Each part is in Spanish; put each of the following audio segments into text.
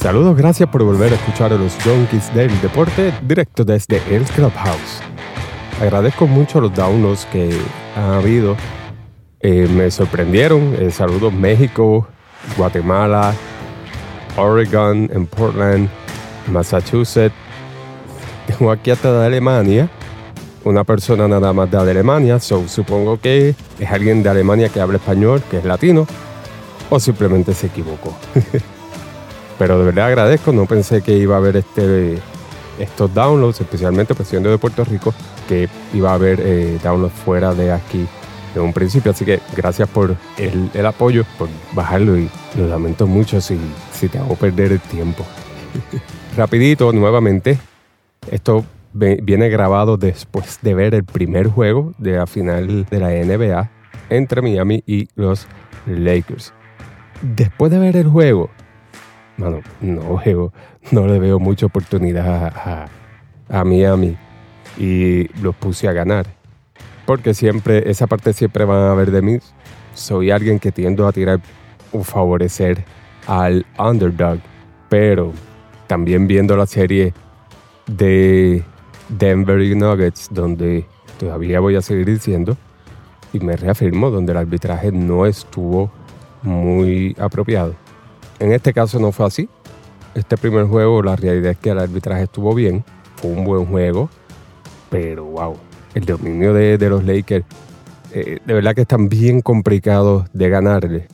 Saludos, gracias por volver a escuchar a los Junkies del Deporte directo desde el Clubhouse. Agradezco mucho los downloads que ha habido. Eh, me sorprendieron. Eh, saludos México, Guatemala, Oregon, en Portland, Massachusetts. Tengo aquí hasta de Alemania. Una persona nada más de Alemania. So, supongo que es alguien de Alemania que habla español, que es latino. O simplemente se equivocó. Pero de verdad agradezco, no pensé que iba a haber este, estos downloads, especialmente pues siendo de Puerto Rico, que iba a haber eh, downloads fuera de aquí de un principio. Así que gracias por el, apoyo, por bajarlo y lo lamento mucho si, si te hago perder el tiempo. Rapidito, nuevamente, esto viene grabado después de ver el primer juego de la final de la NBA entre Miami y los Lakers. Después de ver el juego, mano, no veo, no le veo mucha oportunidad a, Miami y los puse a ganar. Porque siempre, esa parte siempre van a ver de mí. Soy alguien que tiendo a tirar o favorecer al underdog. Pero también viendo la serie de Denver Nuggets, donde todavía voy a seguir diciendo, y me reafirmo, donde el arbitraje no estuvo muy apropiado. En este caso no fue así. Este primer juego, la realidad es que el arbitraje estuvo bien, fue un buen juego, pero wow, el dominio de, los Lakers, eh, de verdad que están bien complicados de ganarle.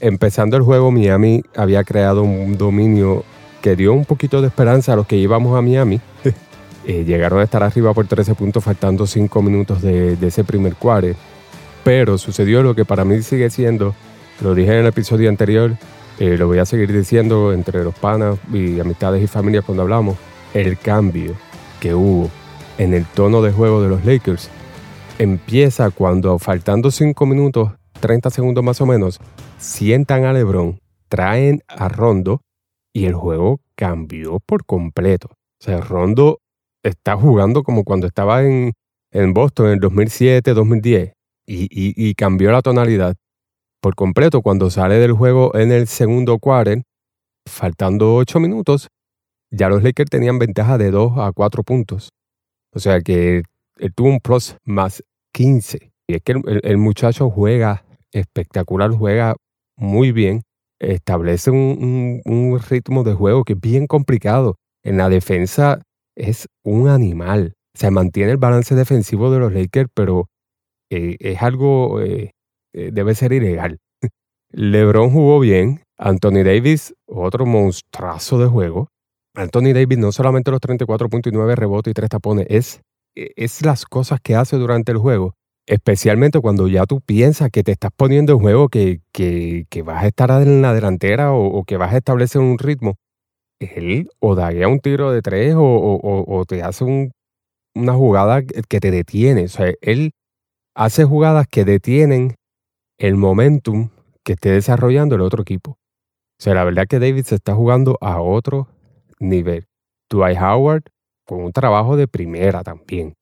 Empezando el juego, Miami había creado un dominio que dio un poquito de esperanza a los que íbamos a Miami. Eh, llegaron a estar arriba por 13 puntos faltando 5 minutos de, de ese primer cuarto. Pero sucedió lo que para mí sigue siendo, lo dije en el episodio anterior, eh, lo voy a seguir diciendo entre los panas y amistades y familias cuando hablamos, el cambio que hubo en el tono de juego de los Lakers empieza cuando faltando 5 minutos, 30 segundos más o menos, sientan a LeBron, traen a Rondo y el juego cambió por completo. O sea, Rondo está jugando como cuando estaba en, en Boston en el 2007, 2010 y, y cambió la tonalidad por completo cuando sale del juego en el segundo quarter, faltando 8 minutos, ya los Lakers tenían ventaja de 2 a 4 puntos. O sea que él tuvo un plus más 15. Y es que el, muchacho juega espectacular, juega muy bien, establece un, ritmo de juego que es bien complicado. En la defensa es un animal. Se mantiene el balance defensivo de los Lakers, pero eh, es algo eh, debe ser ilegal. LeBron jugó bien. Anthony Davis, otro monstruazo de juego. Anthony Davis no solamente los 34.9 rebotes y 3 tapones, es, e, es las cosas que hace durante el juego. Especialmente cuando ya tú piensas que te estás poniendo en juego, que, que, vas a estar en la delantera o, que vas a establecer un ritmo. Él o daguea un tiro de tres o, te hace un, una jugada que te detiene. O sea, él hace jugadas que detienen el momentum que esté desarrollando el otro equipo. O sea, la verdad que David se está jugando a otro nivel. Dwight Howard con un trabajo de primera también.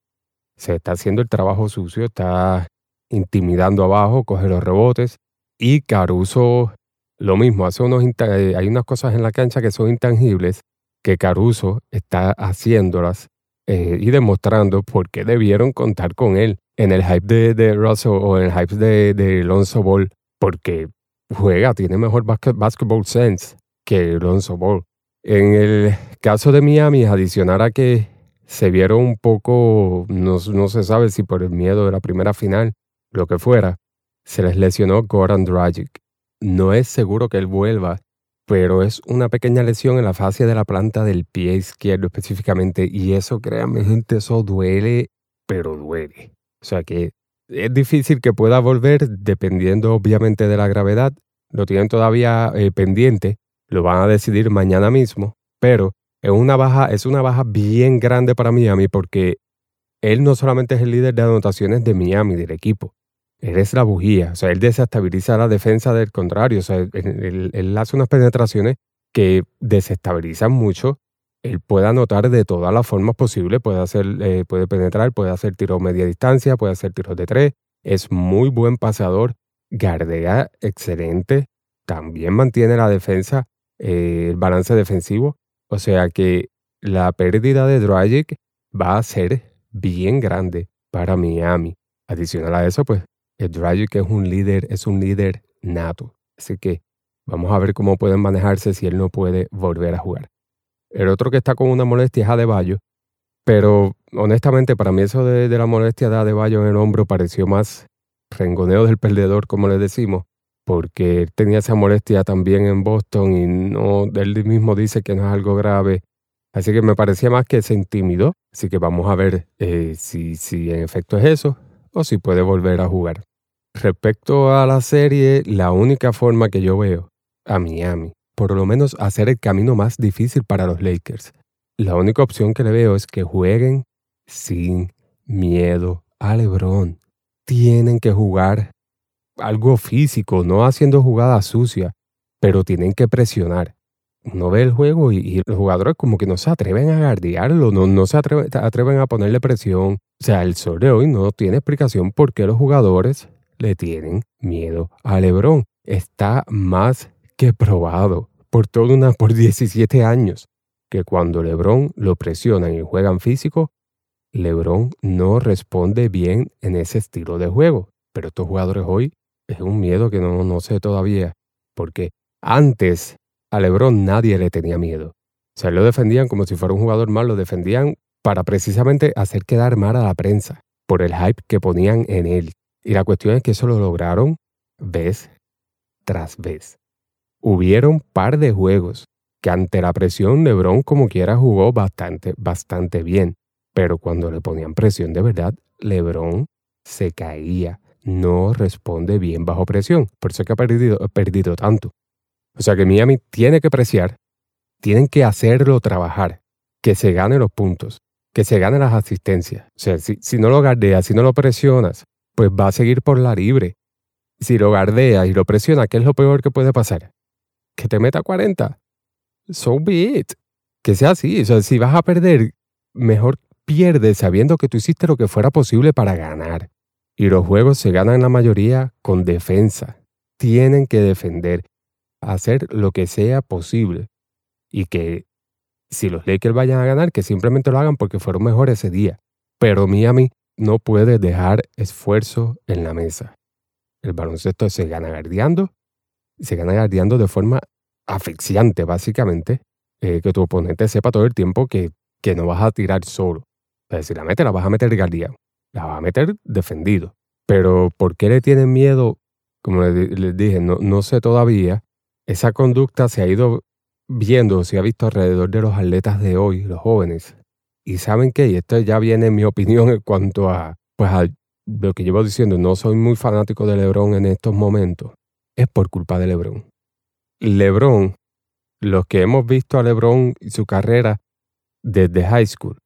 Se está haciendo el trabajo sucio, está intimidando abajo, coge los rebotes. Y Caruso, lo mismo, hace unos eh, hay unas cosas en la cancha que son intangibles que Caruso está haciéndolas eh, y demostrando por qué debieron contar con él en el hype de, Russell o en el hype de, de Lonzo Ball, porque juega, tiene mejor basketball sense que Lonzo Ball. En el caso de Miami, adicionar a que se vieron un poco, no, no, se sabe si por el miedo de la primera final, lo que fuera, se les lesionó Goran Dragic. No es seguro que él vuelva, pero es una pequeña lesión en la fase de la planta del pie izquierdo específicamente, y eso, créanme gente, eso duele, pero duele. O sea que es difícil que pueda volver dependiendo obviamente de la gravedad. Lo tienen todavía eh, pendiente, lo van a decidir mañana mismo, pero es una baja, es una baja bien grande para Miami porque él no solamente es el líder de anotaciones de Miami, del equipo, él es la bujía, o sea, él desestabiliza la defensa del contrario, o sea, él hace unas penetraciones que desestabilizan mucho. Él puede anotar de todas las formas posibles, puede, hacer, eh, puede penetrar, puede hacer tiros media distancia, puede hacer tiros de tres, es muy buen pasador, gardea excelente, también mantiene la defensa eh, el balance defensivo. O sea que la pérdida de Dragic va a ser bien grande para Miami. Adicional a eso, pues Dragic es un líder, es un líder nato. Así que vamos a ver cómo pueden manejarse si él no puede volver a jugar. El otro que está con una molestia es Adebayo, pero honestamente para mí eso de, la molestia de Adebayo en el hombro pareció más rengoneo del perdedor, como le decimos, porque él tenía esa molestia también en Boston y no, él mismo dice que no es algo grave. Así que me parecía más que se intimidó. Así que vamos a ver eh, si, si en efecto es eso o si puede volver a jugar. Respecto a la serie, la única forma que yo veo a Miami, por lo menos hacer el camino más difícil para los Lakers, la única opción que le veo es que jueguen sin miedo a LeBron. Tienen que jugar algo físico, no haciendo jugadas sucias, pero tienen que presionar. Uno ve el juego y, los jugadores como que no se atreven a guardiarlo, no, no se atreven a ponerle presión. O sea, el sol hoy no tiene explicación por qué los jugadores le tienen miedo a LeBron. Está más que probado por toda una por 17 años que cuando LeBron lo presionan y juegan físico, LeBron no responde bien en ese estilo de juego. Pero estos jugadores hoy es un miedo que no, no sé todavía, porque antes a LeBron nadie le tenía miedo. O sea, lo defendían como si fuera un jugador mal, lo defendían para precisamente hacer quedar mal a la prensa por el hype que ponían en él. Y la cuestión es que eso lo lograron vez tras vez. Hubieron par de juegos que ante la presión LeBron como quiera jugó bastante, bastante bien, pero cuando le ponían presión de verdad, LeBron se caía, no responde bien bajo presión, por eso que ha perdido, perdido tanto. O sea que Miami tiene que preciar, tienen que hacerlo trabajar, que se gane los puntos, que se gane las asistencias. O sea, si, si no lo gardeas, si no lo presionas, pues va a seguir por la libre. Si lo gardeas y lo presionas, ¿qué es lo peor que puede pasar? Que te meta 40. So be it. Que sea así. O sea, si vas a perder, mejor pierde sabiendo que tú hiciste lo que fuera posible para ganar. Y los juegos se ganan la mayoría con defensa. Tienen que defender, hacer lo que sea posible. Y que si los Lakers vayan a ganar, que simplemente lo hagan porque fueron mejores ese día. Pero Miami no puede dejar esfuerzo en la mesa. El baloncesto se gana guardiando, se gana guardiando de forma asfixiante, básicamente, eh, que tu oponente sepa todo el tiempo que, que no vas a tirar solo. O sea, la metes, la vas a meter guardiado, la vas a meter defendido. Pero ¿por qué le tienen miedo? Como les, dije, no, no sé todavía. Esa conducta se ha ido viendo, se ha visto alrededor de los atletas de hoy, los jóvenes, y saben qué, y esto ya viene en mi opinión en cuanto a, pues a lo que llevo diciendo, no soy muy fanático de Lebron en estos momentos, es por culpa de Lebron. Lebron, los que hemos visto a Lebron y su carrera desde high school,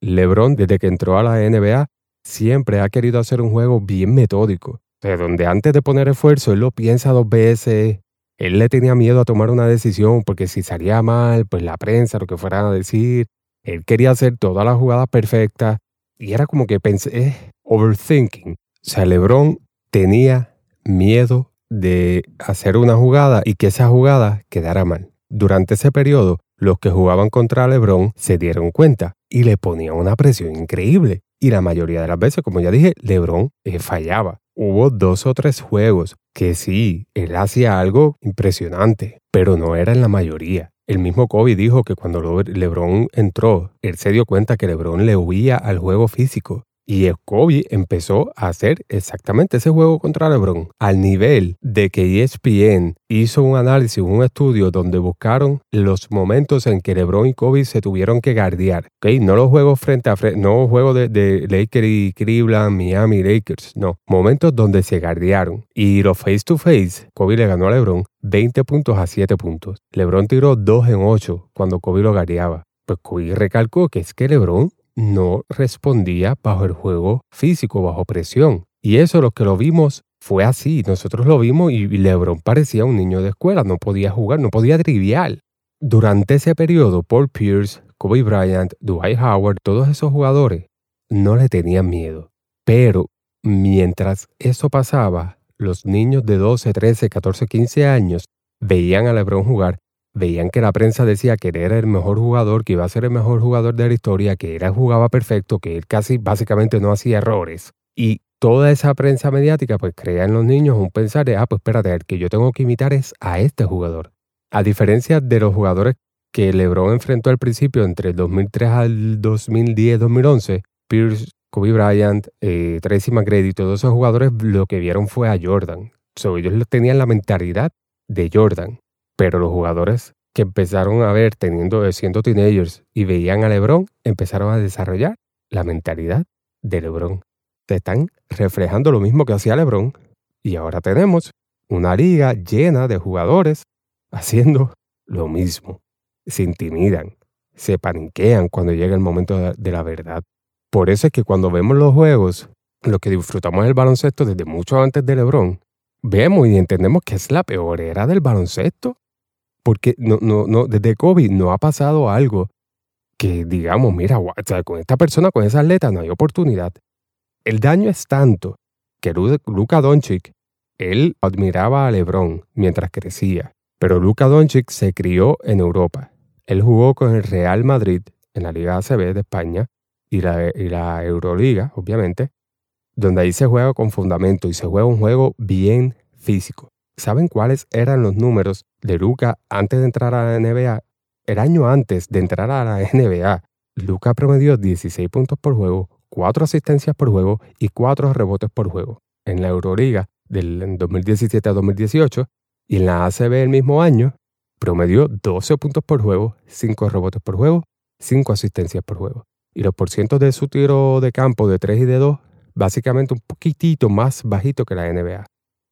Lebron desde que entró a la NBA siempre ha querido hacer un juego bien metódico, de donde antes de poner esfuerzo él lo piensa dos veces, él le tenía miedo a tomar una decisión porque si salía mal, pues la prensa, lo que fueran a decir, él quería hacer todas las jugadas perfectas y era como que pensé, eh, overthinking. O sea, LeBron tenía miedo de hacer una jugada y que esa jugada quedara mal. Durante ese periodo, los que jugaban contra LeBron se dieron cuenta y le ponían una presión increíble. Y la mayoría de las veces, como ya dije, LeBron eh, fallaba. Hubo dos o tres juegos que sí, él hacía algo impresionante, pero no era en la mayoría. El mismo Kobe dijo que cuando LeBron entró, él se dio cuenta que LeBron le huía al juego físico y Kobe empezó a hacer exactamente ese juego contra LeBron, al nivel de que ESPN hizo un análisis, un estudio donde buscaron los momentos en que LeBron y Kobe se tuvieron que guardiar. ¿okay? No los juegos frente a frente, no juegos de, de Lakers y Cleveland, Miami Lakers, no. Momentos donde se guardiaron. Y los face to face, Kobe le ganó a LeBron 20 puntos a 7 puntos. LeBron tiró 2 en 8 cuando Kobe lo guardiaba. Pues Kobe recalcó que es que LeBron no respondía bajo el juego físico, bajo presión. Y eso lo que lo vimos fue así. Nosotros lo vimos y LeBron parecía un niño de escuela, no podía jugar, no podía trivial. Durante ese periodo, Paul Pierce, Kobe Bryant, Dwight Howard, todos esos jugadores no le tenían miedo. Pero mientras eso pasaba, los niños de 12, 13, 14, 15 años veían a LeBron jugar, veían que la prensa decía que él era el mejor jugador, que iba a ser el mejor jugador de la historia, que él jugaba perfecto, que él casi básicamente no hacía errores. Y toda esa prensa mediática pues crea en los niños un pensar de, ah, pues espérate, el que yo tengo que imitar es a este jugador. A diferencia de los jugadores que LeBron enfrentó al principio entre el 2003 al 2010-2011, Pierce, Kobe Bryant, eh, Tracy McGrady, todos esos jugadores lo que vieron fue a Jordan. So, ellos tenían la mentalidad de Jordan, pero los jugadores que empezaron a ver teniendo siendo teenagers y veían a LeBron empezaron a desarrollar la mentalidad de LeBron. Te están reflejando lo mismo que hacía LeBron y ahora tenemos una liga llena de jugadores haciendo lo mismo. Se intimidan, se paniquean cuando llega el momento de la verdad. Por eso es que cuando vemos los juegos, lo que disfrutamos del baloncesto desde mucho antes de LeBron, vemos y entendemos que es la peor era del baloncesto. Porque no, no, no, desde COVID no ha pasado algo que digamos, mira, con esta persona, con esa atleta no hay oportunidad. El daño es tanto que Luka Doncic, él admiraba a LeBron mientras crecía, pero Luka Doncic se crió en Europa. Él jugó con el Real Madrid en la Liga ACB de España y la, y la Euroliga, obviamente, donde ahí se juega con fundamento y se juega un juego bien físico. ¿Saben cuáles eran los números de Luca antes de entrar a la NBA? El año antes de entrar a la NBA, Luca promedió 16 puntos por juego, 4 asistencias por juego y 4 rebotes por juego. En la Euroliga del 2017 a 2018 y en la ACB el mismo año, promedió 12 puntos por juego, 5 rebotes por juego, 5 asistencias por juego. Y los porcientos de su tiro de campo de 3 y de 2 básicamente un poquitito más bajito que la NBA.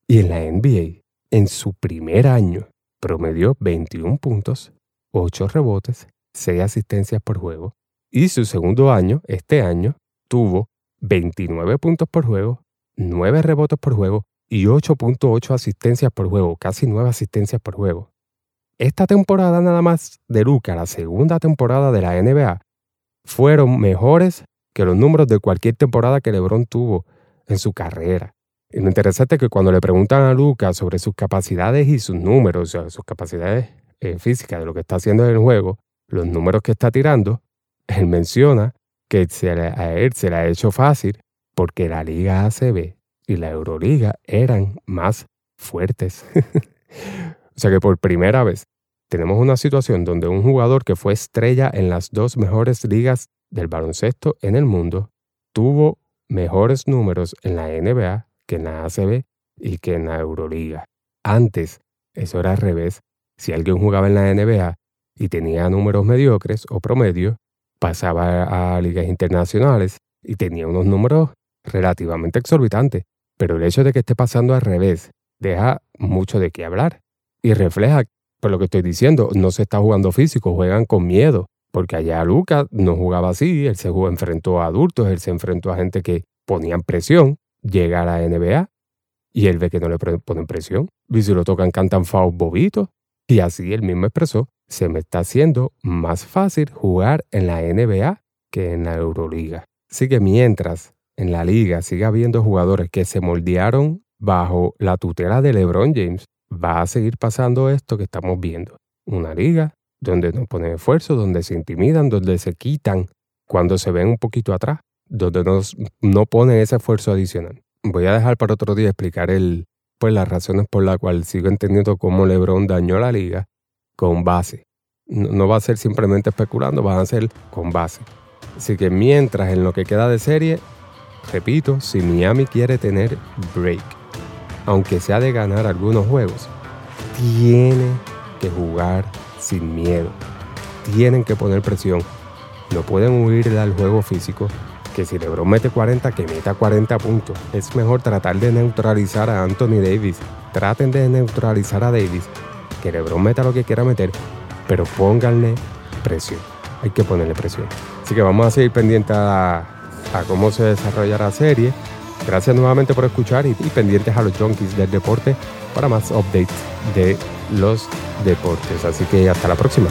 Y en la NBA, en su primer año, promedió 21 puntos, 8 rebotes, 6 asistencias por juego. Y su segundo año, este año, tuvo 29 puntos por juego, 9 rebotes por juego y 8.8 asistencias por juego, casi 9 asistencias por juego. Esta temporada nada más de Luca, la segunda temporada de la NBA, fueron mejores que los números de cualquier temporada que LeBron tuvo en su carrera. Lo interesante es que cuando le preguntan a Lucas sobre sus capacidades y sus números, o sea, sus capacidades eh, físicas de lo que está haciendo en el juego, los números que está tirando, él menciona que a él se le ha hecho fácil porque la Liga ACB y la Euroliga eran más fuertes. o sea que por primera vez tenemos una situación donde un jugador que fue estrella en las dos mejores ligas del baloncesto en el mundo tuvo mejores números en la NBA que en la ACB y que en la Euroliga. Antes, eso era al revés. Si alguien jugaba en la NBA y tenía números mediocres o promedio, pasaba a ligas internacionales y tenía unos números relativamente exorbitantes. Pero el hecho de que esté pasando al revés deja mucho de qué hablar y refleja, por lo que estoy diciendo, no se está jugando físico, juegan con miedo, porque allá Lucas no jugaba así, él se enfrentó a adultos, él se enfrentó a gente que ponían presión, llega a la NBA y él ve que no le ponen presión. Y si lo tocan, cantan fouls bobitos. Y así él mismo expresó, se me está haciendo más fácil jugar en la NBA que en la Euroliga. Así que mientras en la liga siga habiendo jugadores que se moldearon bajo la tutela de LeBron James, va a seguir pasando esto que estamos viendo. Una liga donde no ponen esfuerzo, donde se intimidan, donde se quitan cuando se ven un poquito atrás, donde no, no ponen ese esfuerzo adicional. Voy a dejar para otro día explicar el, pues, las razones por las cuales sigo entendiendo cómo LeBron dañó la liga con base. No, no va a ser simplemente especulando, va a ser con base. Así que mientras en lo que queda de serie, repito, si Miami quiere tener break, aunque sea de ganar algunos juegos, tiene que jugar sin miedo. Tienen que poner presión. No pueden huir al juego físico. Que si LeBron mete 40, que meta 40 puntos. Es mejor tratar de neutralizar a Anthony Davis. Traten de neutralizar a Davis. Que LeBron meta lo que quiera meter, pero pónganle presión. Hay que ponerle presión. Así que vamos a seguir pendientes a, cómo se desarrolla la serie. Gracias nuevamente por escuchar y, y pendientes a los junkies del deporte para más updates de los deportes. Así que hasta la próxima.